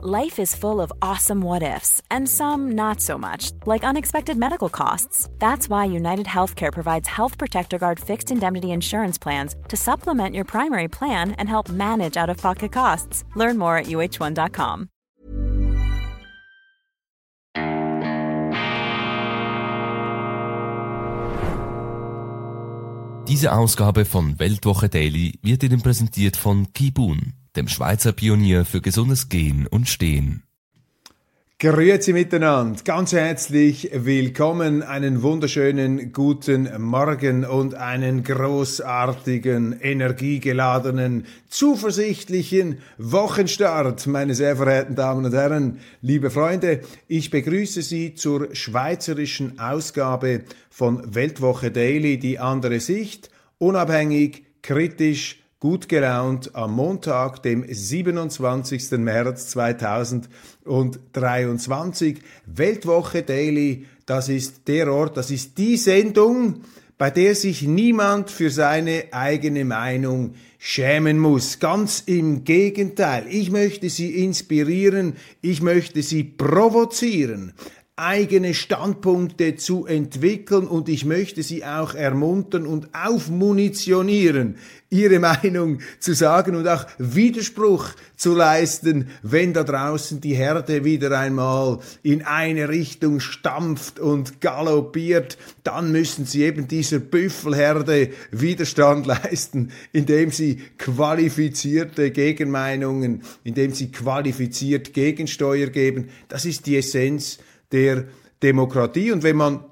Life is full of awesome what ifs, and some not so much, like unexpected medical costs. That's why United Healthcare provides Health Protector Guard fixed indemnity insurance plans to supplement your primary plan and help manage out of pocket costs. Learn more at uh1.com. Diese Ausgabe von Weltwoche Daily wird Ihnen präsentiert von Kibun dem Schweizer Pionier für gesundes Gehen und Stehen. Grüezi miteinander, ganz herzlich willkommen, einen wunderschönen guten Morgen und einen großartigen, energiegeladenen, zuversichtlichen Wochenstart, meine sehr verehrten Damen und Herren, liebe Freunde. Ich begrüße Sie zur schweizerischen Ausgabe von Weltwoche Daily, die andere Sicht, unabhängig, kritisch, gut gelaunt am Montag, dem 27. März 2023. Weltwoche Daily, das ist der Ort, das ist die Sendung, bei der sich niemand für seine eigene Meinung schämen muss. Ganz im Gegenteil. Ich möchte Sie inspirieren, ich möchte Sie provozieren eigene Standpunkte zu entwickeln und ich möchte Sie auch ermuntern und aufmunitionieren, Ihre Meinung zu sagen und auch Widerspruch zu leisten, wenn da draußen die Herde wieder einmal in eine Richtung stampft und galoppiert, dann müssen Sie eben dieser Büffelherde Widerstand leisten, indem Sie qualifizierte Gegenmeinungen, indem Sie qualifiziert Gegensteuer geben. Das ist die Essenz der Demokratie. Und wenn man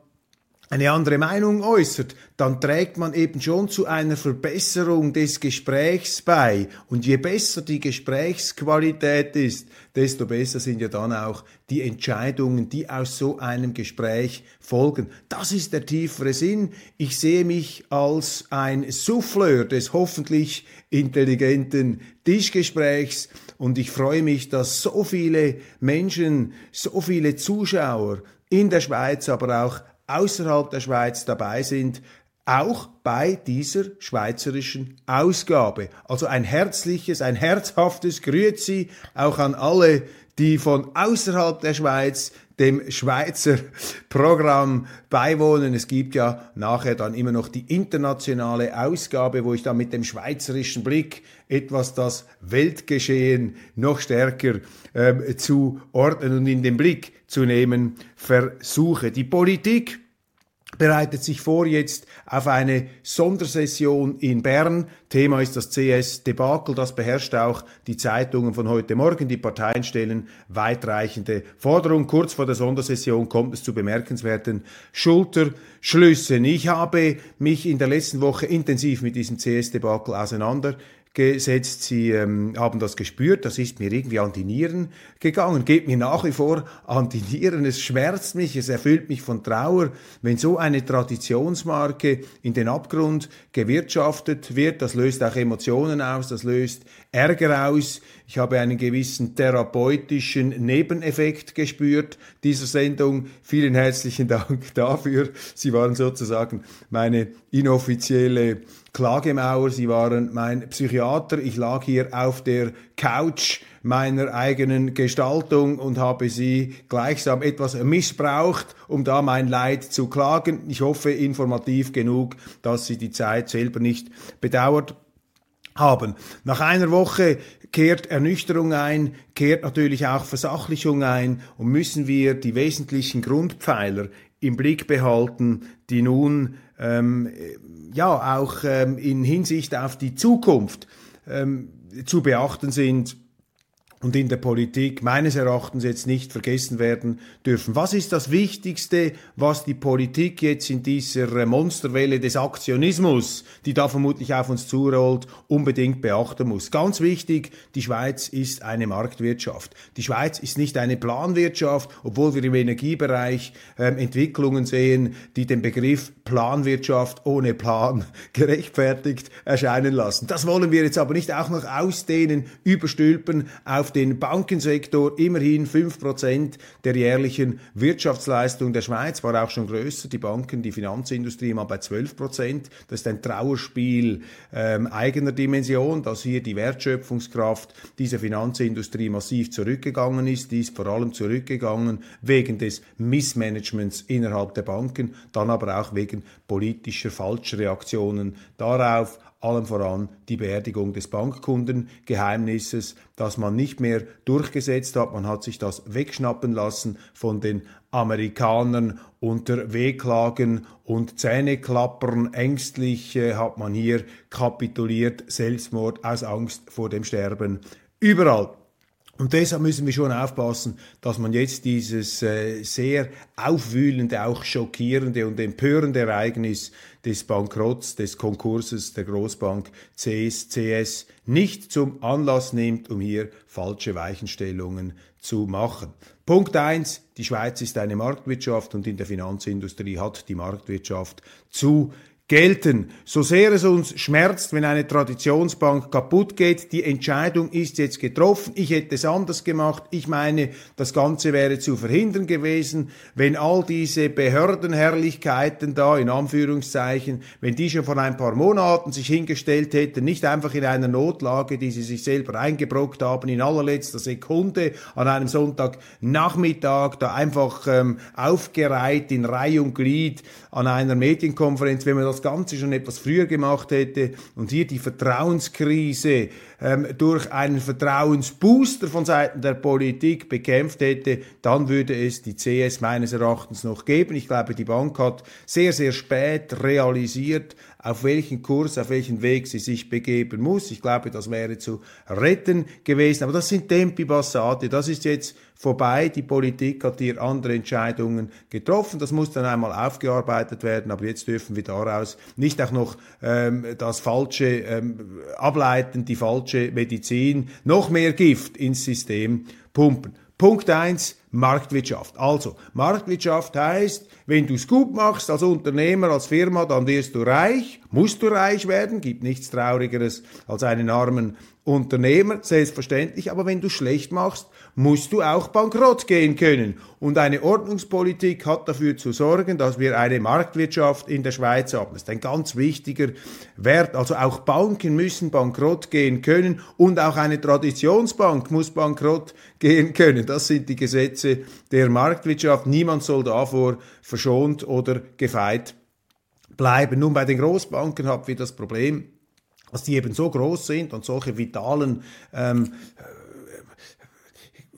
eine andere Meinung äußert, dann trägt man eben schon zu einer Verbesserung des Gesprächs bei. Und je besser die Gesprächsqualität ist, desto besser sind ja dann auch die Entscheidungen, die aus so einem Gespräch folgen. Das ist der tiefere Sinn. Ich sehe mich als ein Souffleur des hoffentlich intelligenten Tischgesprächs und ich freue mich, dass so viele Menschen, so viele Zuschauer in der Schweiz, aber auch außerhalb der Schweiz dabei sind, auch bei dieser schweizerischen Ausgabe. Also ein herzliches, ein herzhaftes Grüezi auch an alle, die von außerhalb der Schweiz dem Schweizer Programm beiwohnen. Es gibt ja nachher dann immer noch die internationale Ausgabe, wo ich dann mit dem schweizerischen Blick etwas das Weltgeschehen noch stärker ähm, zu ordnen und in den Blick zu nehmen versuche. Die Politik bereitet sich vor jetzt auf eine Sondersession in Bern. Thema ist das CS-Debakel. Das beherrscht auch die Zeitungen von heute Morgen. Die Parteien stellen weitreichende Forderungen. Kurz vor der Sondersession kommt es zu bemerkenswerten Schulterschlüssen. Ich habe mich in der letzten Woche intensiv mit diesem CS-Debakel auseinander gesetzt. Sie ähm, haben das gespürt, das ist mir irgendwie an die Nieren gegangen, geht mir nach wie vor an die Nieren. Es schmerzt mich, es erfüllt mich von Trauer, wenn so eine Traditionsmarke in den Abgrund gewirtschaftet wird. Das löst auch Emotionen aus, das löst Ärger aus. Ich habe einen gewissen therapeutischen Nebeneffekt gespürt dieser Sendung. Vielen herzlichen Dank dafür. Sie waren sozusagen meine inoffizielle Klagemauer. Sie waren mein Psychiater. Ich lag hier auf der Couch meiner eigenen Gestaltung und habe sie gleichsam etwas missbraucht, um da mein Leid zu klagen. Ich hoffe informativ genug, dass Sie die Zeit selber nicht bedauert haben. Nach einer Woche kehrt Ernüchterung ein, kehrt natürlich auch Versachlichung ein und müssen wir die wesentlichen Grundpfeiler im Blick behalten, die nun ähm, ja auch ähm, in Hinsicht auf die Zukunft ähm, zu beachten sind und in der Politik meines Erachtens jetzt nicht vergessen werden dürfen. Was ist das Wichtigste, was die Politik jetzt in dieser Monsterwelle des Aktionismus, die da vermutlich auf uns zurollt, unbedingt beachten muss? Ganz wichtig, die Schweiz ist eine Marktwirtschaft. Die Schweiz ist nicht eine Planwirtschaft, obwohl wir im Energiebereich äh, Entwicklungen sehen, die den Begriff Planwirtschaft ohne Plan gerechtfertigt erscheinen lassen. Das wollen wir jetzt aber nicht auch noch ausdehnen, überstülpen auf den Bankensektor immerhin 5% der jährlichen Wirtschaftsleistung der Schweiz, war auch schon größer. Die Banken, die Finanzindustrie mal bei 12%. Das ist ein Trauerspiel ähm, eigener Dimension, dass hier die Wertschöpfungskraft dieser Finanzindustrie massiv zurückgegangen ist. Die ist vor allem zurückgegangen wegen des Missmanagements innerhalb der Banken, dann aber auch wegen politischer Falschreaktionen darauf, allem voran die Beerdigung des Bankkundengeheimnisses, das man nicht mehr durchgesetzt hat. Man hat sich das wegschnappen lassen von den Amerikanern unter Wehklagen und Zähneklappern. Ängstlich äh, hat man hier kapituliert, Selbstmord aus Angst vor dem Sterben. Überall und deshalb müssen wir schon aufpassen, dass man jetzt dieses äh, sehr aufwühlende, auch schockierende und empörende Ereignis des Bankrotts, des Konkurses der Großbank CSCS nicht zum Anlass nimmt, um hier falsche Weichenstellungen zu machen. Punkt eins: Die Schweiz ist eine Marktwirtschaft und in der Finanzindustrie hat die Marktwirtschaft zu gelten. So sehr es uns schmerzt, wenn eine Traditionsbank kaputt geht, die Entscheidung ist jetzt getroffen. Ich hätte es anders gemacht. Ich meine, das Ganze wäre zu verhindern gewesen, wenn all diese Behördenherrlichkeiten da, in Anführungszeichen, wenn die schon vor ein paar Monaten sich hingestellt hätten, nicht einfach in einer Notlage, die sie sich selber eingebrockt haben, in allerletzter Sekunde an einem Sonntagnachmittag, da einfach ähm, aufgereiht in Reihe und Glied an einer Medienkonferenz, wenn man das das Ganze schon etwas früher gemacht hätte. Und hier die Vertrauenskrise ähm, durch einen Vertrauensbooster von Seiten der Politik bekämpft hätte, dann würde es die CS meines Erachtens noch geben. Ich glaube, die Bank hat sehr, sehr spät realisiert, auf welchen Kurs, auf welchen Weg sie sich begeben muss. Ich glaube, das wäre zu retten gewesen. Aber das sind Tempi Passate. Das ist jetzt vorbei. Die Politik hat hier andere Entscheidungen getroffen. Das muss dann einmal aufgearbeitet werden. Aber jetzt dürfen wir daraus nicht auch noch ähm, das Falsche ähm, ableiten, die falsche falsche Medizin, noch mehr Gift ins System pumpen. Punkt eins: Marktwirtschaft. Also, Marktwirtschaft heißt, wenn du es gut machst als Unternehmer, als Firma, dann wirst du reich, musst du reich werden, gibt nichts Traurigeres als einen armen Unternehmer, selbstverständlich, aber wenn du schlecht machst, musst du auch bankrott gehen können. Und eine Ordnungspolitik hat dafür zu sorgen, dass wir eine Marktwirtschaft in der Schweiz haben. Das ist ein ganz wichtiger Wert. Also auch Banken müssen bankrott gehen können und auch eine Traditionsbank muss bankrott gehen können. Das sind die Gesetze der Marktwirtschaft. Niemand soll davor verschont oder gefeit bleiben. Nun, bei den Großbanken haben wir das Problem, dass die eben so groß sind und solche vitalen ähm,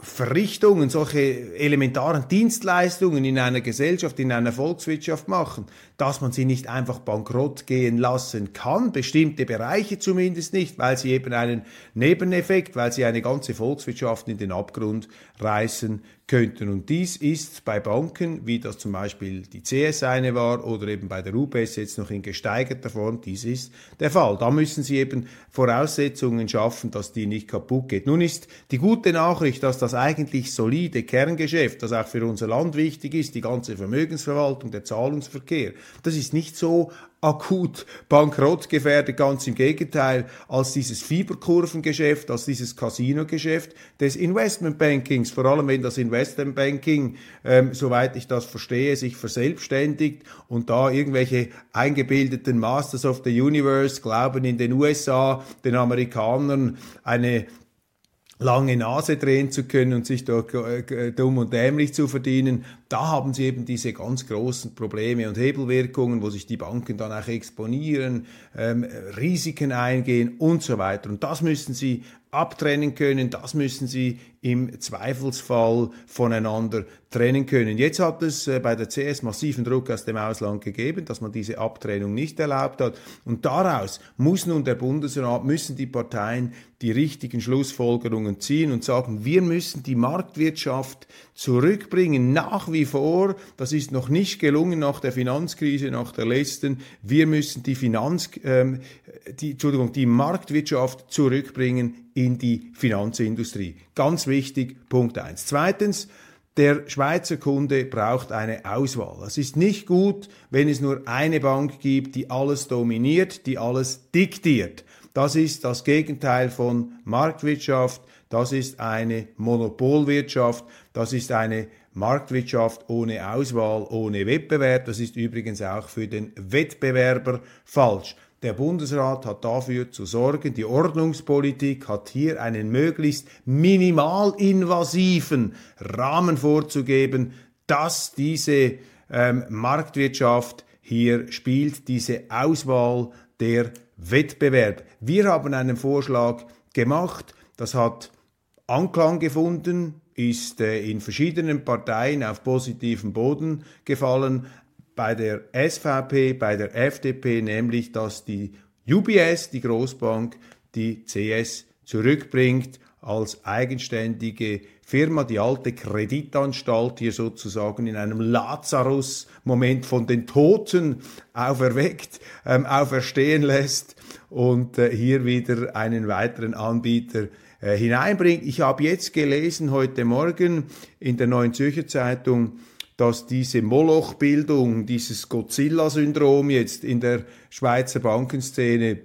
Verrichtungen, solche elementaren Dienstleistungen in einer Gesellschaft, in einer Volkswirtschaft machen, dass man sie nicht einfach bankrott gehen lassen kann, bestimmte Bereiche zumindest nicht, weil sie eben einen Nebeneffekt, weil sie eine ganze Volkswirtschaft in den Abgrund reißen könnten. Und dies ist bei Banken, wie das zum Beispiel die CS eine war oder eben bei der UBS jetzt noch in gesteigerter Form, dies ist der Fall. Da müssen sie eben Voraussetzungen schaffen, dass die nicht kaputt geht. Nun ist die gute Nachricht, dass das eigentlich solide Kerngeschäft, das auch für unser Land wichtig ist, die ganze Vermögensverwaltung, der Zahlungsverkehr, das ist nicht so akut bankrottgefährdet, ganz im Gegenteil, als dieses Fieberkurvengeschäft, als dieses Casino-Geschäft des Investmentbankings, vor allem wenn das Investmentbanking, ähm, soweit ich das verstehe, sich verselbstständigt und da irgendwelche eingebildeten Masters of the Universe glauben in den USA, den Amerikanern eine lange Nase drehen zu können und sich dort äh, dumm und dämlich zu verdienen. Da haben sie eben diese ganz großen Probleme und Hebelwirkungen, wo sich die Banken dann auch exponieren, ähm, Risiken eingehen und so weiter. Und das müssen sie abtrennen können, das müssen sie im Zweifelsfall voneinander trennen können. Jetzt hat es äh, bei der CS massiven Druck aus dem Ausland gegeben, dass man diese Abtrennung nicht erlaubt hat. Und daraus muss nun der Bundesrat, müssen die Parteien die richtigen Schlussfolgerungen ziehen und sagen, wir müssen die Marktwirtschaft zurückbringen, nach wie vor. Das ist noch nicht gelungen nach der Finanzkrise, nach der letzten. Wir müssen die Finanz, ähm, die, Entschuldigung, die Marktwirtschaft zurückbringen in die Finanzindustrie. Ganz wichtig, Punkt eins. Zweitens, der Schweizer Kunde braucht eine Auswahl. Es ist nicht gut, wenn es nur eine Bank gibt, die alles dominiert, die alles diktiert. Das ist das Gegenteil von Marktwirtschaft. Das ist eine Monopolwirtschaft, das ist eine Marktwirtschaft ohne Auswahl, ohne Wettbewerb. Das ist übrigens auch für den Wettbewerber falsch. Der Bundesrat hat dafür zu sorgen, die Ordnungspolitik hat hier einen möglichst minimalinvasiven Rahmen vorzugeben, dass diese ähm, Marktwirtschaft hier spielt, diese Auswahl der Wettbewerb. Wir haben einen Vorschlag gemacht, das hat Anklang gefunden, ist äh, in verschiedenen Parteien auf positiven Boden gefallen. Bei der SVP, bei der FDP, nämlich, dass die UBS, die Großbank, die CS zurückbringt als eigenständige Firma, die alte Kreditanstalt hier sozusagen in einem Lazarus-Moment von den Toten auferweckt, ähm, auferstehen lässt und äh, hier wieder einen weiteren Anbieter äh, hineinbringt. Ich habe jetzt gelesen heute Morgen in der Neuen Zürcher Zeitung, dass diese Moloch-Bildung, dieses Godzilla-Syndrom jetzt in der Schweizer Bankenszene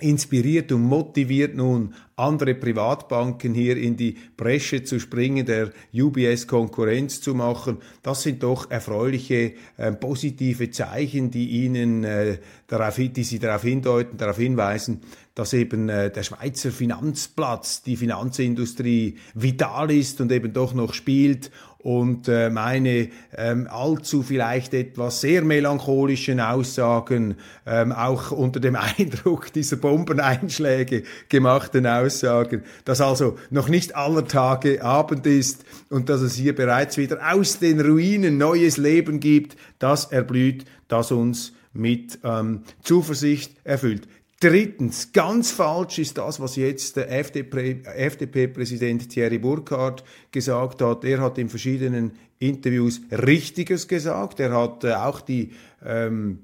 inspiriert und motiviert nun andere Privatbanken hier in die Bresche zu springen, der UBS Konkurrenz zu machen. Das sind doch erfreuliche, äh, positive Zeichen, die Ihnen äh, darauf, die Sie darauf hindeuten, darauf hinweisen, dass eben äh, der Schweizer Finanzplatz, die Finanzindustrie vital ist und eben doch noch spielt und äh, meine ähm, allzu vielleicht etwas sehr melancholischen Aussagen, ähm, auch unter dem Eindruck dieser Bombeneinschläge gemachten Aussagen, dass also noch nicht aller Tage Abend ist und dass es hier bereits wieder aus den Ruinen neues Leben gibt, das erblüht, das uns mit ähm, Zuversicht erfüllt. Drittens, ganz falsch ist das, was jetzt der FDP-Präsident Thierry Burkhardt gesagt hat. Er hat in verschiedenen Interviews Richtiges gesagt. Er hat äh, auch die ähm,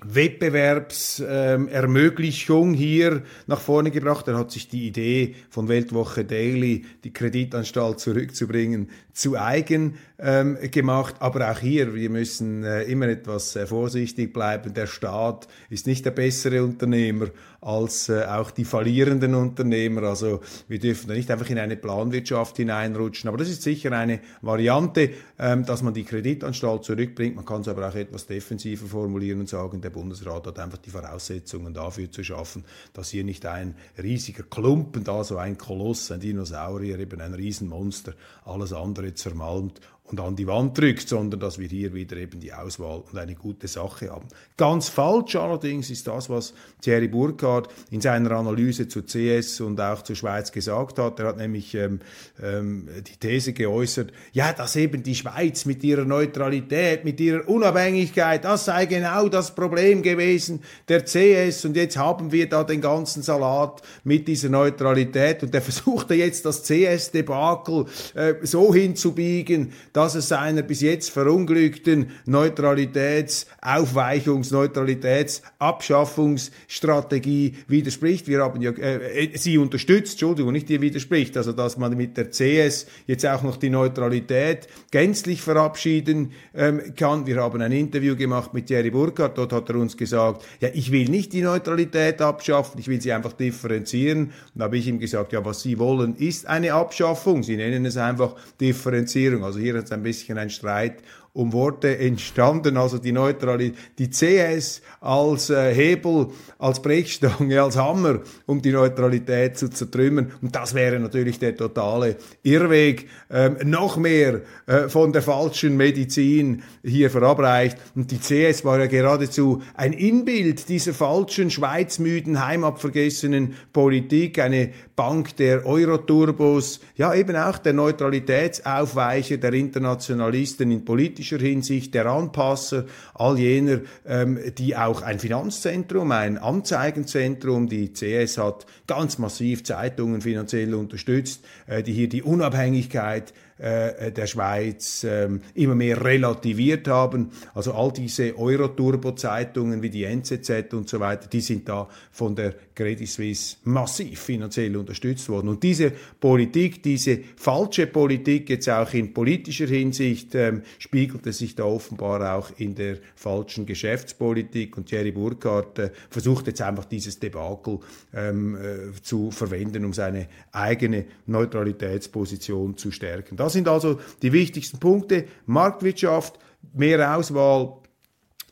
Wettbewerbsermöglichung hier nach vorne gebracht. Er hat sich die Idee von Weltwoche Daily, die Kreditanstalt zurückzubringen, zu eigen ähm, gemacht. Aber auch hier, wir müssen äh, immer etwas äh, vorsichtig bleiben. Der Staat ist nicht der bessere Unternehmer als äh, auch die fallierenden Unternehmer. Also wir dürfen da nicht einfach in eine Planwirtschaft hineinrutschen. Aber das ist sicher eine Variante, ähm, dass man die Kreditanstalt zurückbringt. Man kann es aber auch etwas defensiver formulieren und sagen, der Bundesrat hat einfach die Voraussetzungen dafür zu schaffen, dass hier nicht ein riesiger Klumpen da, so ein Koloss, ein Dinosaurier, eben ein Riesenmonster, alles andere zermalmt und an die Wand drückt, sondern dass wir hier wieder eben die Auswahl und eine gute Sache haben. Ganz falsch allerdings ist das, was Thierry Burkhardt in seiner Analyse zu CS und auch zur Schweiz gesagt hat. Er hat nämlich ähm, ähm, die These geäußert, ja, dass eben die Schweiz mit ihrer Neutralität, mit ihrer Unabhängigkeit, das sei genau das Problem gewesen der CS und jetzt haben wir da den ganzen Salat mit dieser Neutralität und er versuchte jetzt das CS-Debakel äh, so hinzubiegen, dass es seiner bis jetzt verunglückten Neutralitäts-, Aufweichungs-, Neutralitäts-, Abschaffungsstrategie widerspricht. Wir haben ja, äh, äh, sie unterstützt, Entschuldigung, nicht ihr widerspricht, also dass man mit der CS jetzt auch noch die Neutralität gänzlich verabschieden ähm, kann. Wir haben ein Interview gemacht mit Thierry Burkhardt, dort hat er uns gesagt, ja, ich will nicht die Neutralität abschaffen, ich will sie einfach differenzieren. Und da habe ich ihm gesagt, ja, was Sie wollen, ist eine Abschaffung. Sie nennen es einfach Differenzierung. Also hier jetzt ein bisschen ein Streit um Worte entstanden, also die Neutralität, die CS als äh, Hebel, als Brechstange, als Hammer, um die Neutralität zu zertrümmern. Und das wäre natürlich der totale Irrweg, ähm, noch mehr äh, von der falschen Medizin hier verabreicht. Und die CS war ja geradezu ein Inbild dieser falschen, schweizmüden, heimatvergessenen Politik, eine Bank der Euroturbos, ja eben auch der Neutralitätsaufweicher, der Internationalisten in politischer Hinsicht, der Anpasser, all jener, ähm, die auch ein Finanzzentrum, ein Anzeigenzentrum, die CS hat ganz massiv Zeitungen finanziell unterstützt, äh, die hier die Unabhängigkeit äh, der Schweiz äh, immer mehr relativiert haben. Also all diese Euro-Turbo-Zeitungen wie die NZZ und so weiter, die sind da von der Credit Suisse massiv finanziell unterstützt worden. Und diese Politik, diese falsche Politik, jetzt auch in politischer Hinsicht, ähm, spiegelte sich da offenbar auch in der falschen Geschäftspolitik. Und Jerry Burkhardt äh, versucht jetzt einfach dieses Debakel ähm, äh, zu verwenden, um seine eigene Neutralitätsposition zu stärken. Das sind also die wichtigsten Punkte. Marktwirtschaft, mehr Auswahl,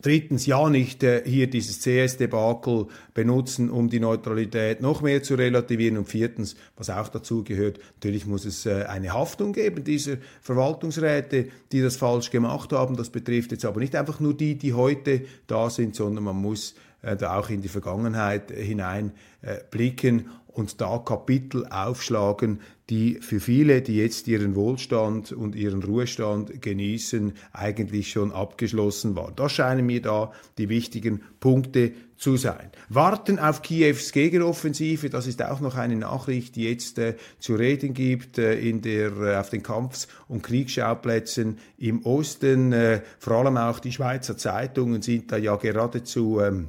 Drittens, ja nicht äh, hier dieses CS-Debakel benutzen, um die Neutralität noch mehr zu relativieren. Und viertens, was auch dazu gehört, natürlich muss es äh, eine Haftung geben dieser Verwaltungsräte, die das falsch gemacht haben. Das betrifft jetzt aber nicht einfach nur die, die heute da sind, sondern man muss äh, da auch in die Vergangenheit hinein äh, blicken und da Kapitel aufschlagen, die für viele, die jetzt ihren Wohlstand und ihren Ruhestand genießen, eigentlich schon abgeschlossen waren. Das scheinen mir da die wichtigen Punkte zu sein. Warten auf Kiews Gegenoffensive, das ist auch noch eine Nachricht, die jetzt äh, zu reden gibt äh, in der, äh, auf den Kampfs- und Kriegsschauplätzen im Osten. Äh, vor allem auch die Schweizer Zeitungen sind da ja geradezu ähm,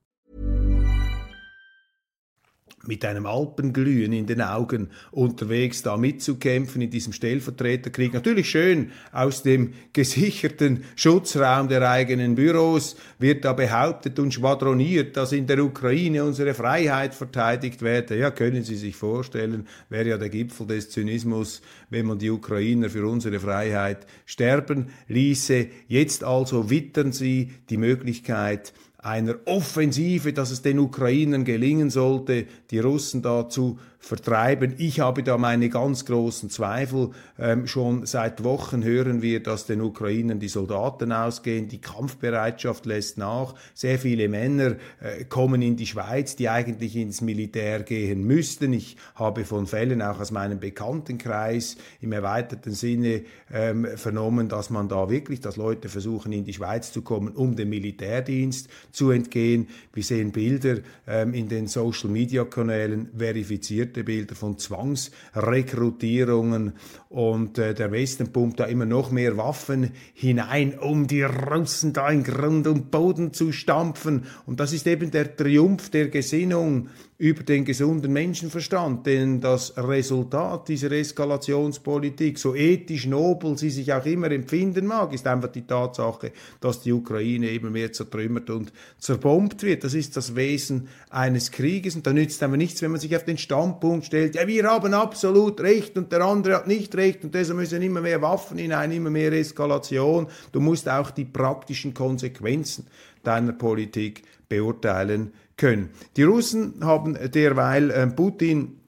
mit einem Alpenglühen in den Augen unterwegs da mitzukämpfen in diesem Stellvertreterkrieg. Natürlich schön aus dem gesicherten Schutzraum der eigenen Büros wird da behauptet und schwadroniert, dass in der Ukraine unsere Freiheit verteidigt werde. Ja, können Sie sich vorstellen, wäre ja der Gipfel des Zynismus, wenn man die Ukrainer für unsere Freiheit sterben ließe. Jetzt also wittern Sie die Möglichkeit, einer Offensive, dass es den Ukrainern gelingen sollte, die Russen dazu vertreiben. Ich habe da meine ganz großen Zweifel. Ähm, schon seit Wochen hören wir, dass den Ukrainern die Soldaten ausgehen, die Kampfbereitschaft lässt nach. Sehr viele Männer äh, kommen in die Schweiz, die eigentlich ins Militär gehen müssten. Ich habe von Fällen auch aus meinem Bekanntenkreis im erweiterten Sinne ähm, vernommen, dass man da wirklich, dass Leute versuchen, in die Schweiz zu kommen, um dem Militärdienst zu entgehen. Wir sehen Bilder ähm, in den Social-Media-Kanälen verifiziert illustrierte Bilder von Zwangsrekrutierungen und äh, der Westen pumpt da immer noch mehr Waffen hinein, um die Russen da in Grund und Boden zu stampfen. Und das ist eben der Triumph der Gesinnung über den gesunden Menschenverstand, denn das Resultat dieser Eskalationspolitik, so ethisch nobel sie sich auch immer empfinden mag, ist einfach die Tatsache, dass die Ukraine immer mehr zertrümmert und zerbombt wird. Das ist das Wesen eines Krieges und da nützt einfach nichts, wenn man sich auf den Standpunkt stellt, ja, wir haben absolut Recht und der andere hat nicht Recht und deshalb müssen immer mehr Waffen hinein, immer mehr Eskalation. Du musst auch die praktischen Konsequenzen deiner Politik beurteilen können. Die Russen haben derweil äh, Putin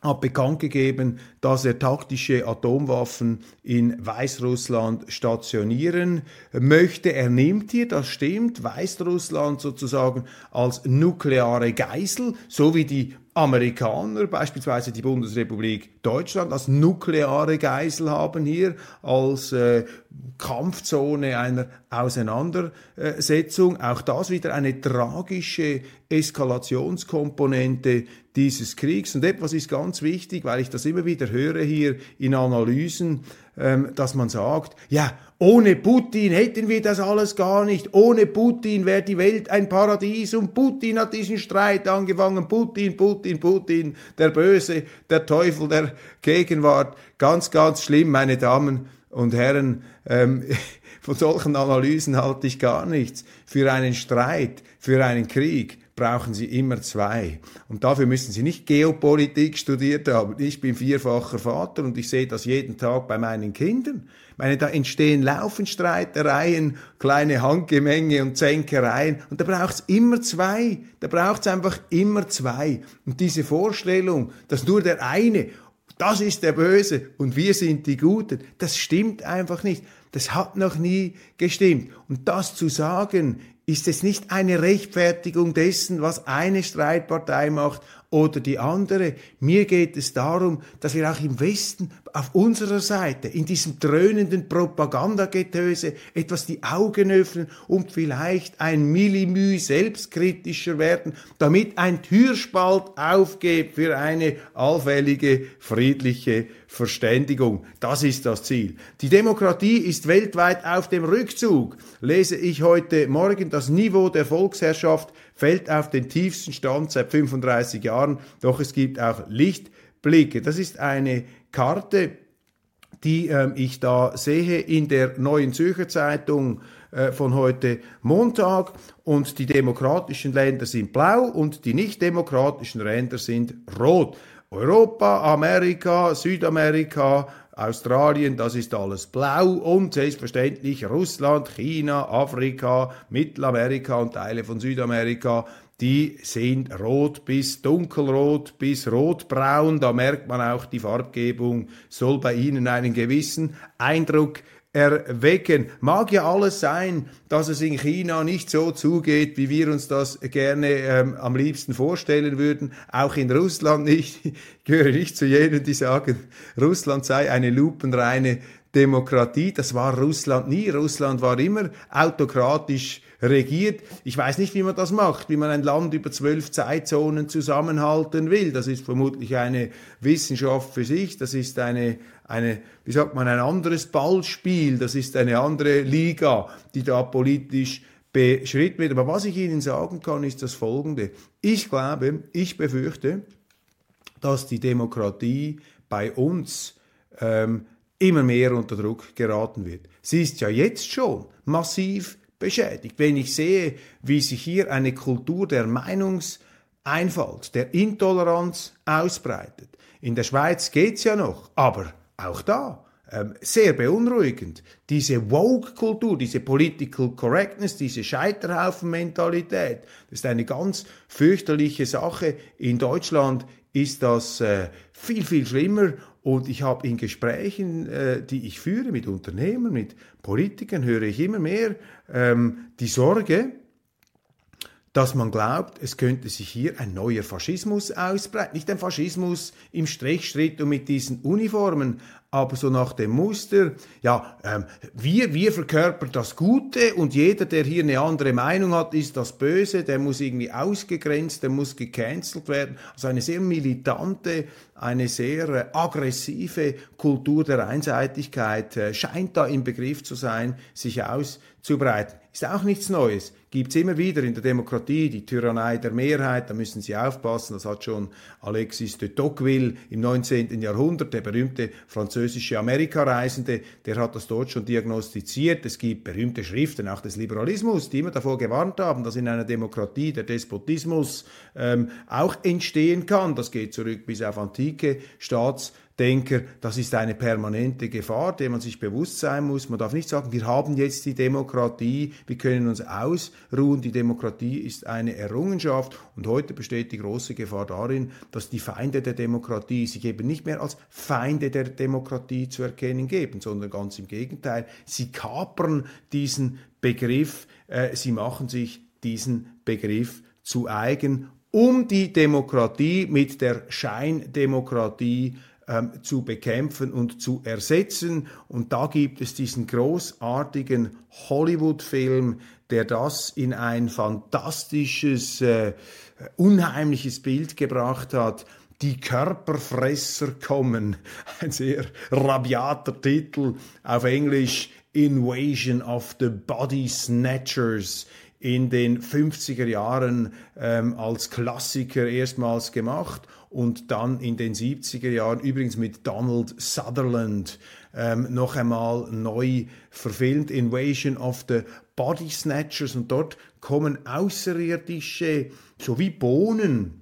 hat bekannt gegeben, dass er taktische Atomwaffen in Weißrussland stationieren möchte. Er nimmt hier, das stimmt, Weißrussland sozusagen als nukleare Geisel, so wie die Amerikaner, beispielsweise die Bundesrepublik Deutschland, als nukleare Geisel haben hier, als äh, Kampfzone einer Auseinandersetzung. Auch das wieder eine tragische Eskalationskomponente, dieses Kriegs. Und etwas ist ganz wichtig, weil ich das immer wieder höre hier in Analysen, dass man sagt, ja, ohne Putin hätten wir das alles gar nicht. Ohne Putin wäre die Welt ein Paradies und Putin hat diesen Streit angefangen. Putin, Putin, Putin, der Böse, der Teufel der Gegenwart. Ganz, ganz schlimm, meine Damen und Herren. Ähm, von solchen Analysen halte ich gar nichts. Für einen Streit, für einen Krieg brauchen Sie immer zwei. Und dafür müssen Sie nicht Geopolitik studiert haben. Ich bin vierfacher Vater und ich sehe das jeden Tag bei meinen Kindern. Ich meine, da entstehen laufend Streitereien, kleine Handgemenge und Zänkereien. Und da braucht es immer zwei. Da braucht es einfach immer zwei. Und diese Vorstellung, dass nur der eine, das ist der Böse und wir sind die Guten, das stimmt einfach nicht. Das hat noch nie gestimmt. Und das zu sagen, ist es nicht eine Rechtfertigung dessen, was eine Streitpartei macht oder die andere. Mir geht es darum, dass wir auch im Westen auf unserer Seite in diesem dröhnenden Propagandagetöse etwas die Augen öffnen und vielleicht ein Millimü selbstkritischer werden, damit ein Türspalt aufgeht für eine allfällige friedliche Verständigung. Das ist das Ziel. Die Demokratie ist weltweit auf dem Rückzug. Lese ich heute Morgen, das Niveau der Volksherrschaft fällt auf den tiefsten Stand seit 35 Jahren, doch es gibt auch Lichtblicke. Das ist eine Karte, die äh, ich da sehe in der Neuen Zürcher Zeitung äh, von heute Montag und die demokratischen Länder sind blau und die nicht demokratischen Länder sind rot. Europa, Amerika, Südamerika, Australien, das ist alles blau und selbstverständlich Russland, China, Afrika, Mittelamerika und Teile von Südamerika, die sind rot bis dunkelrot bis rotbraun. Da merkt man auch, die Farbgebung soll bei Ihnen einen gewissen Eindruck erwecken. Mag ja alles sein, dass es in China nicht so zugeht, wie wir uns das gerne ähm, am liebsten vorstellen würden. Auch in Russland nicht. Ich gehöre nicht zu jenen, die sagen, Russland sei eine lupenreine Demokratie. Das war Russland nie. Russland war immer autokratisch regiert. Ich weiß nicht, wie man das macht, wie man ein Land über zwölf Zeitzonen zusammenhalten will. Das ist vermutlich eine Wissenschaft für sich. Das ist eine, eine, wie sagt man, ein anderes Ballspiel. Das ist eine andere Liga, die da politisch beschritten wird. Aber was ich Ihnen sagen kann, ist das Folgende. Ich glaube, ich befürchte, dass die Demokratie bei uns ähm, immer mehr unter Druck geraten wird. Sie ist ja jetzt schon massiv beschädigt. Wenn ich sehe, wie sich hier eine Kultur der Meinungseinfalt, der Intoleranz ausbreitet. In der Schweiz geht's ja noch, aber auch da ähm, sehr beunruhigend. Diese Woke-Kultur, diese Political Correctness, diese Scheiterhaufen-Mentalität, das ist eine ganz fürchterliche Sache. In Deutschland ist das äh, viel, viel schlimmer und ich habe in Gesprächen, äh, die ich führe mit Unternehmen, mit Politikern, höre ich immer mehr ähm, die Sorge, dass man glaubt, es könnte sich hier ein neuer Faschismus ausbreiten. Nicht ein Faschismus im Strichschritt und mit diesen Uniformen, aber so nach dem Muster, ja, ähm, wir, wir verkörpern das Gute und jeder, der hier eine andere Meinung hat, ist das Böse, der muss irgendwie ausgegrenzt, der muss gecancelt werden. Also eine sehr militante, eine sehr äh, aggressive Kultur der Einseitigkeit äh, scheint da im Begriff zu sein, sich auszubreiten. Ist auch nichts Neues gibt es immer wieder in der Demokratie die Tyrannei der Mehrheit, da müssen Sie aufpassen, das hat schon Alexis de Tocqueville im 19. Jahrhundert, der berühmte französische Amerikareisende, der hat das dort schon diagnostiziert. Es gibt berühmte Schriften auch des Liberalismus, die immer davor gewarnt haben, dass in einer Demokratie der Despotismus ähm, auch entstehen kann. Das geht zurück bis auf antike Staats Denker, das ist eine permanente Gefahr, der man sich bewusst sein muss. Man darf nicht sagen, wir haben jetzt die Demokratie, wir können uns ausruhen. Die Demokratie ist eine Errungenschaft und heute besteht die große Gefahr darin, dass die Feinde der Demokratie sich eben nicht mehr als Feinde der Demokratie zu erkennen geben, sondern ganz im Gegenteil, sie kapern diesen Begriff, äh, sie machen sich diesen Begriff zu eigen, um die Demokratie mit der Scheindemokratie ähm, zu bekämpfen und zu ersetzen. Und da gibt es diesen großartigen Hollywood-Film, der das in ein fantastisches, äh, unheimliches Bild gebracht hat. Die Körperfresser kommen. Ein sehr rabiater Titel auf Englisch. Invasion of the Body Snatchers in den 50er Jahren ähm, als Klassiker erstmals gemacht und dann in den 70er Jahren übrigens mit Donald Sutherland ähm, noch einmal neu verfilmt, Invasion of the Body Snatchers. Und dort kommen außerirdische, so wie Bohnen,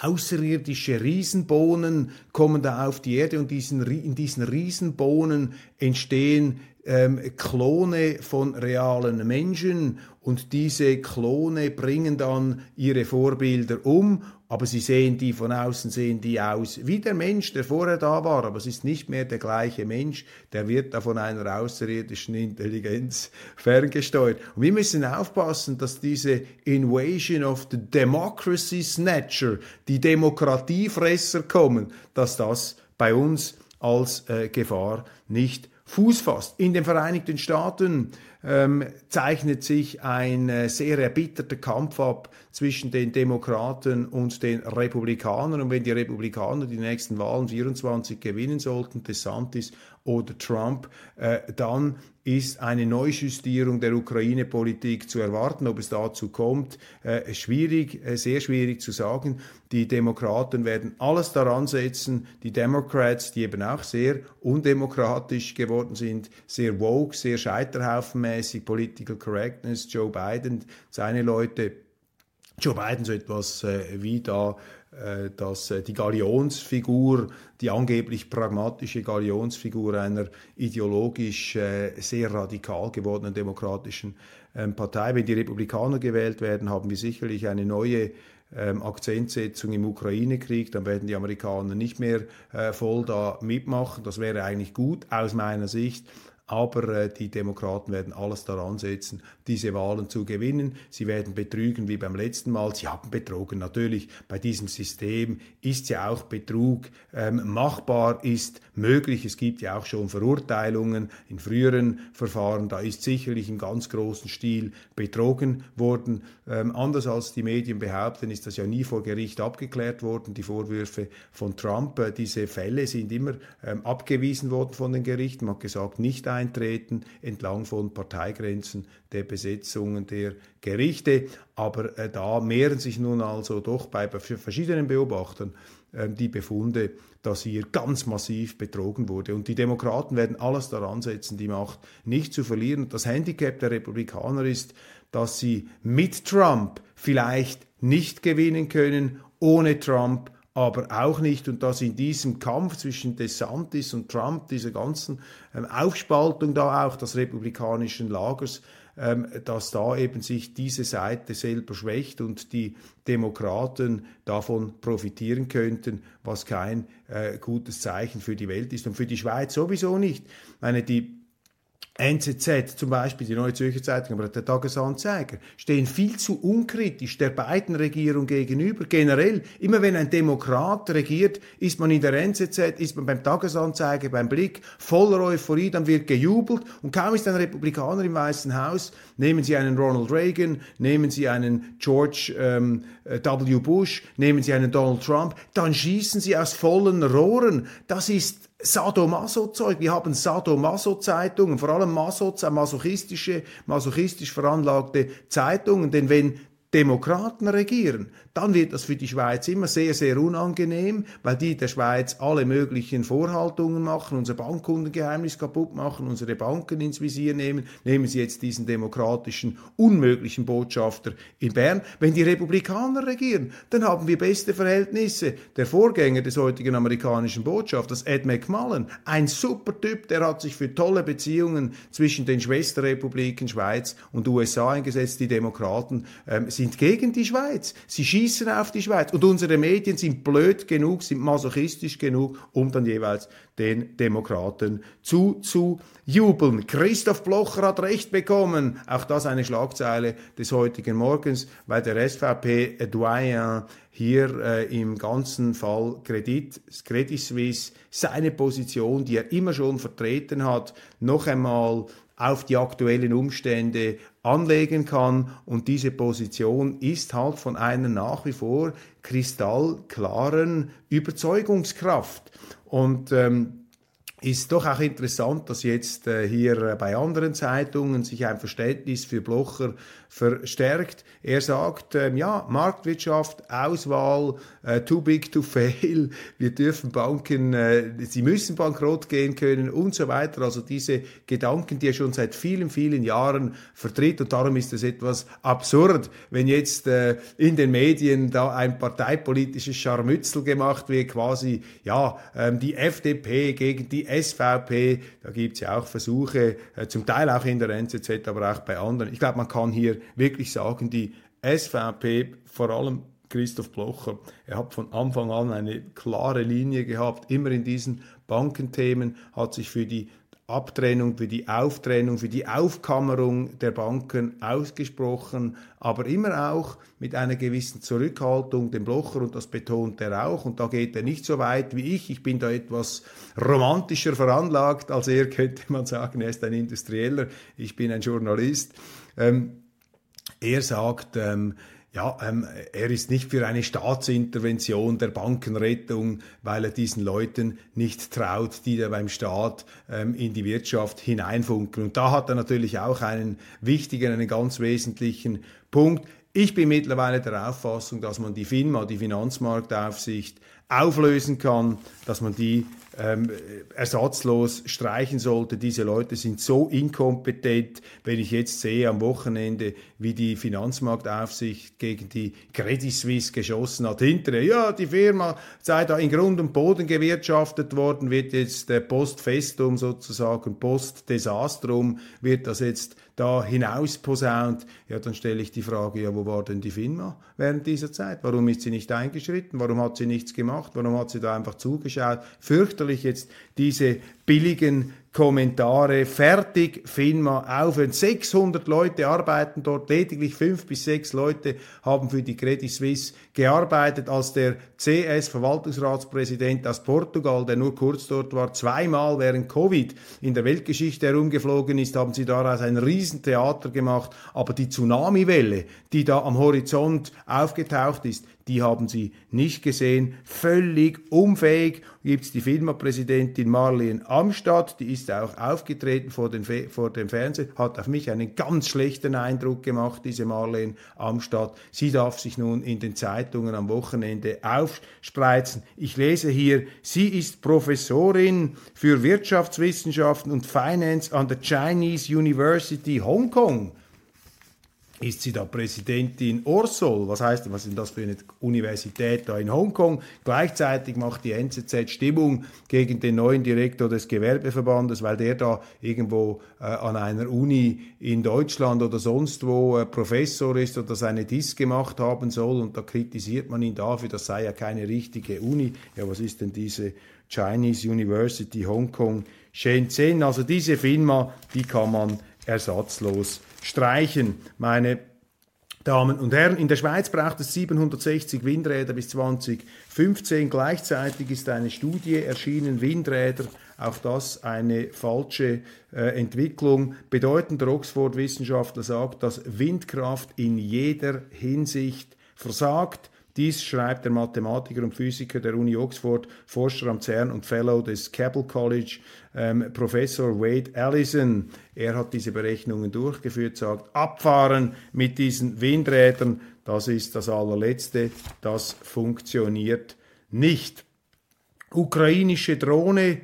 außerirdische Riesenbohnen kommen da auf die Erde und diesen, in diesen Riesenbohnen entstehen ähm, Klone von realen Menschen und diese Klone bringen dann ihre Vorbilder um, aber sie sehen die von außen, sehen die aus wie der Mensch, der vorher da war, aber es ist nicht mehr der gleiche Mensch, der wird da von einer außerirdischen Intelligenz ferngesteuert. Und wir müssen aufpassen, dass diese Invasion of the Democracy Snatcher, die Demokratiefresser kommen, dass das bei uns als äh, Gefahr nicht Fuß fasst. In den Vereinigten Staaten ähm, zeichnet sich ein äh, sehr erbitterter Kampf ab zwischen den Demokraten und den Republikanern. Und wenn die Republikaner die nächsten Wahlen 24 gewinnen sollten, DeSantis oder Trump, äh, dann ist eine Neujustierung der Ukraine-Politik zu erwarten. Ob es dazu kommt, äh, schwierig, äh, sehr schwierig zu sagen. Die Demokraten werden alles daran setzen, die Democrats, die eben auch sehr undemokratisch geworden sind, sehr woke, sehr scheiterhaufenmäßig, Political Correctness, Joe Biden, seine Leute, Joe Biden so etwas äh, wie da dass äh, die Galionsfigur, die angeblich pragmatische Galionsfigur einer ideologisch äh, sehr radikal gewordenen demokratischen ähm, Partei, wenn die Republikaner gewählt werden, haben wir sicherlich eine neue ähm, Akzentsetzung im Ukraine-Krieg, dann werden die Amerikaner nicht mehr voll da mitmachen. Das wäre eigentlich gut aus meiner Sicht aber äh, die Demokraten werden alles daran setzen, diese Wahlen zu gewinnen. Sie werden betrügen wie beim letzten Mal. Sie haben betrogen. Natürlich, bei diesem System ist ja auch Betrug ähm, machbar, ist möglich. Es gibt ja auch schon Verurteilungen in früheren Verfahren. Da ist sicherlich im ganz großen Stil betrogen worden. Ähm, anders als die Medien behaupten, ist das ja nie vor Gericht abgeklärt worden. Die Vorwürfe von Trump, äh, diese Fälle sind immer ähm, abgewiesen worden von den Gerichten. Man hat gesagt, nicht ein eintreten entlang von Parteigrenzen der Besetzungen der Gerichte. Aber äh, da mehren sich nun also doch bei verschiedenen Beobachtern äh, die Befunde, dass hier ganz massiv betrogen wurde. Und die Demokraten werden alles daran setzen, die Macht nicht zu verlieren. Das Handicap der Republikaner ist, dass sie mit Trump vielleicht nicht gewinnen können, ohne Trump aber auch nicht, und dass in diesem Kampf zwischen DeSantis und Trump, dieser ganzen ähm, Aufspaltung da auch des republikanischen Lagers, ähm, dass da eben sich diese Seite selber schwächt und die Demokraten davon profitieren könnten, was kein äh, gutes Zeichen für die Welt ist und für die Schweiz sowieso nicht. Ich meine, die NZZ zum Beispiel, die Neue Zürcher Zeitung, aber der Tagesanzeiger, stehen viel zu unkritisch der beiden Regierung gegenüber. Generell, immer wenn ein Demokrat regiert, ist man in der NZZ, ist man beim Tagesanzeiger, beim Blick voller Euphorie, dann wird gejubelt und kaum ist ein Republikaner im Weißen Haus, nehmen Sie einen Ronald Reagan, nehmen Sie einen George ähm, äh, W. Bush, nehmen Sie einen Donald Trump, dann schießen Sie aus vollen Rohren. Das ist Sadomaso-Zeug. Wir haben Sadomaso-Zeitungen, vor allem Maso, masochistische, masochistisch veranlagte Zeitungen, denn wenn Demokraten regieren, dann wird das für die Schweiz immer sehr, sehr unangenehm, weil die der Schweiz alle möglichen Vorhaltungen machen, unser Bankkundengeheimnis kaputt machen, unsere Banken ins Visier nehmen. Nehmen Sie jetzt diesen demokratischen, unmöglichen Botschafter in Bern. Wenn die Republikaner regieren, dann haben wir beste Verhältnisse. Der Vorgänger des heutigen amerikanischen Botschafters, Ed McMullen, ein super Typ, der hat sich für tolle Beziehungen zwischen den Schwesterrepubliken Schweiz und USA eingesetzt. Die Demokraten ähm, sind gegen die Schweiz. Sie schießen auf die Schweiz. Und unsere Medien sind blöd genug, sind masochistisch genug, um dann jeweils den Demokraten zuzujubeln. Christoph Blocher hat recht bekommen. Auch das eine Schlagzeile des heutigen Morgens, weil der SVP-Doyen hier äh, im ganzen Fall Credit, Credit Suisse seine Position, die er immer schon vertreten hat, noch einmal auf die aktuellen Umstände anlegen kann. Und diese Position ist halt von einer nach wie vor kristallklaren Überzeugungskraft. Und ähm, ist doch auch interessant, dass jetzt äh, hier äh, bei anderen Zeitungen sich ein Verständnis für Blocher verstärkt. Er sagt, ähm, ja, Marktwirtschaft, Auswahl, äh, too big to fail, wir dürfen Banken, sie müssen bankrott gehen können und so weiter. Also diese Gedanken, die er schon seit vielen, vielen Jahren vertritt und darum ist es etwas absurd, wenn jetzt in den Medien da ein parteipolitisches Scharmützel gemacht wird, quasi, ja, ähm, die FDP gegen die SVP, da gibt es ja auch Versuche, äh, zum Teil auch in der NZZ, aber auch bei anderen. Ich glaube, man kann hier wirklich sagen, die SVP, vor allem Christoph Blocher, er hat von Anfang an eine klare Linie gehabt, immer in diesen Bankenthemen, hat sich für die Abtrennung, für die Auftrennung, für die Aufkammerung der Banken ausgesprochen, aber immer auch mit einer gewissen Zurückhaltung, dem Blocher, und das betont er auch, und da geht er nicht so weit wie ich, ich bin da etwas romantischer veranlagt als er, könnte man sagen, er ist ein Industrieller, ich bin ein Journalist. Ähm, er sagt, ähm, ja, ähm, er ist nicht für eine Staatsintervention der Bankenrettung, weil er diesen Leuten nicht traut, die da beim Staat ähm, in die Wirtschaft hineinfunken. Und da hat er natürlich auch einen wichtigen, einen ganz wesentlichen Punkt. Ich bin mittlerweile der Auffassung, dass man die FINMA, die Finanzmarktaufsicht, auflösen kann, dass man die ähm, ersatzlos streichen sollte. Diese Leute sind so inkompetent, wenn ich jetzt sehe am Wochenende, wie die Finanzmarktaufsicht gegen die Credit Suisse geschossen hat. Hinterher, ja, die Firma sei da in Grund und Boden gewirtschaftet worden, wird jetzt der Postfestum sozusagen, Postdesastrum, wird das jetzt da hinaus posaunt, ja, dann stelle ich die Frage, ja, wo war denn die FINMA während dieser Zeit? Warum ist sie nicht eingeschritten? Warum hat sie nichts gemacht? Warum hat sie da einfach zugeschaut? Fürchterlich jetzt diese billigen Kommentare, fertig, FINMA aufhören. 600 Leute arbeiten dort, lediglich fünf bis sechs Leute haben für die Credit Suisse gearbeitet, als der CS, Verwaltungsratspräsident aus Portugal, der nur kurz dort war, zweimal während Covid in der Weltgeschichte herumgeflogen ist, haben sie daraus ein Riesentheater gemacht. Aber die Tsunamiwelle, die da am Horizont aufgetaucht ist, die haben sie nicht gesehen. Völlig unfähig gibt es die Firmapräsidentin Marlene Amstadt, die ist auch aufgetreten vor, den, vor dem Fernsehen, hat auf mich einen ganz schlechten Eindruck gemacht, diese Marlene Amstadt. Sie darf sich nun in den Zeitungen am Wochenende aufspreizen. Ich lese hier, sie ist Professorin für Wirtschaftswissenschaften und Finance an der Chinese University Hongkong ist sie da Präsidentin Orsol. Was heißt, was ist das für eine Universität da in Hongkong? Gleichzeitig macht die NZZ Stimmung gegen den neuen Direktor des Gewerbeverbandes, weil der da irgendwo äh, an einer Uni in Deutschland oder sonst wo äh, Professor ist oder seine Diss gemacht haben soll und da kritisiert man ihn dafür, das sei ja keine richtige Uni. Ja, was ist denn diese Chinese University Hongkong Shenzhen? Also diese Firma, die kann man ersatzlos streichen. Meine Damen und Herren, in der Schweiz braucht es 760 Windräder bis 2015. Gleichzeitig ist eine Studie erschienen, Windräder, auch das eine falsche äh, Entwicklung. Bedeutender Oxford-Wissenschaftler sagt, dass Windkraft in jeder Hinsicht versagt. Dies schreibt der Mathematiker und Physiker der Uni Oxford, Forscher am CERN und Fellow des Keble College, ähm, Professor Wade Allison. Er hat diese Berechnungen durchgeführt, sagt, abfahren mit diesen Windrädern, das ist das allerletzte, das funktioniert nicht. Ukrainische Drohne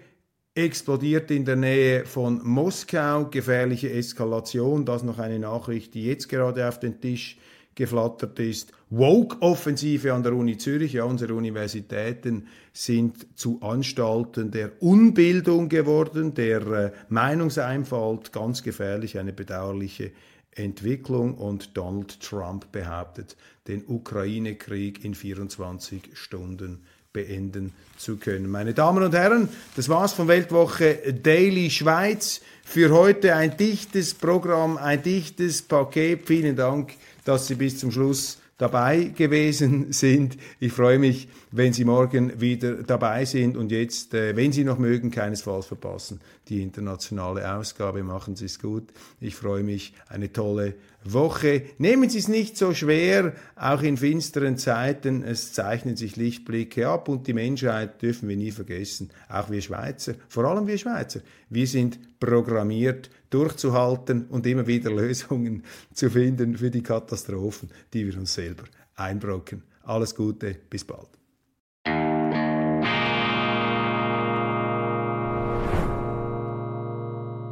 explodiert in der Nähe von Moskau, gefährliche Eskalation, das noch eine Nachricht, die jetzt gerade auf den Tisch geflattert ist. Woke-Offensive an der Uni Zürich. Ja, unsere Universitäten sind zu Anstalten der Unbildung geworden, der äh, Meinungseinfalt, ganz gefährlich, eine bedauerliche Entwicklung und Donald Trump behauptet, den Ukraine-Krieg in 24 Stunden beenden zu können. Meine Damen und Herren, das war's von Weltwoche Daily Schweiz. Für heute ein dichtes Programm, ein dichtes Paket. Vielen Dank, dass Sie bis zum Schluss dabei gewesen sind. Ich freue mich, wenn Sie morgen wieder dabei sind und jetzt, äh, wenn Sie noch mögen, keinesfalls verpassen, die internationale Ausgabe. Machen Sie es gut. Ich freue mich. Eine tolle Woche. Nehmen Sie es nicht so schwer, auch in finsteren Zeiten. Es zeichnen sich Lichtblicke ab und die Menschheit dürfen wir nie vergessen. Auch wir Schweizer, vor allem wir Schweizer. Wir sind programmiert, durchzuhalten und immer wieder Lösungen zu finden für die Katastrophen, die wir uns selber einbrocken. Alles Gute, bis bald.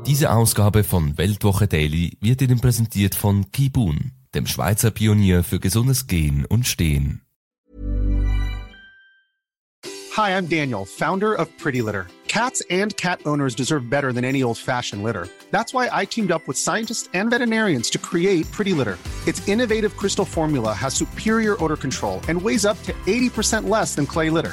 Diese Ausgabe von Weltwoche Daily wird Ihnen präsentiert von Kibun, dem Schweizer Pionier für gesundes Gehen und Stehen. Hi, I'm Daniel, Founder of Pretty Litter. Cats and cat owners deserve better than any old-fashioned litter. That's why I teamed up with scientists and veterinarians to create Pretty Litter. Its innovative crystal formula has superior odor control and weighs up to 80% less than clay litter.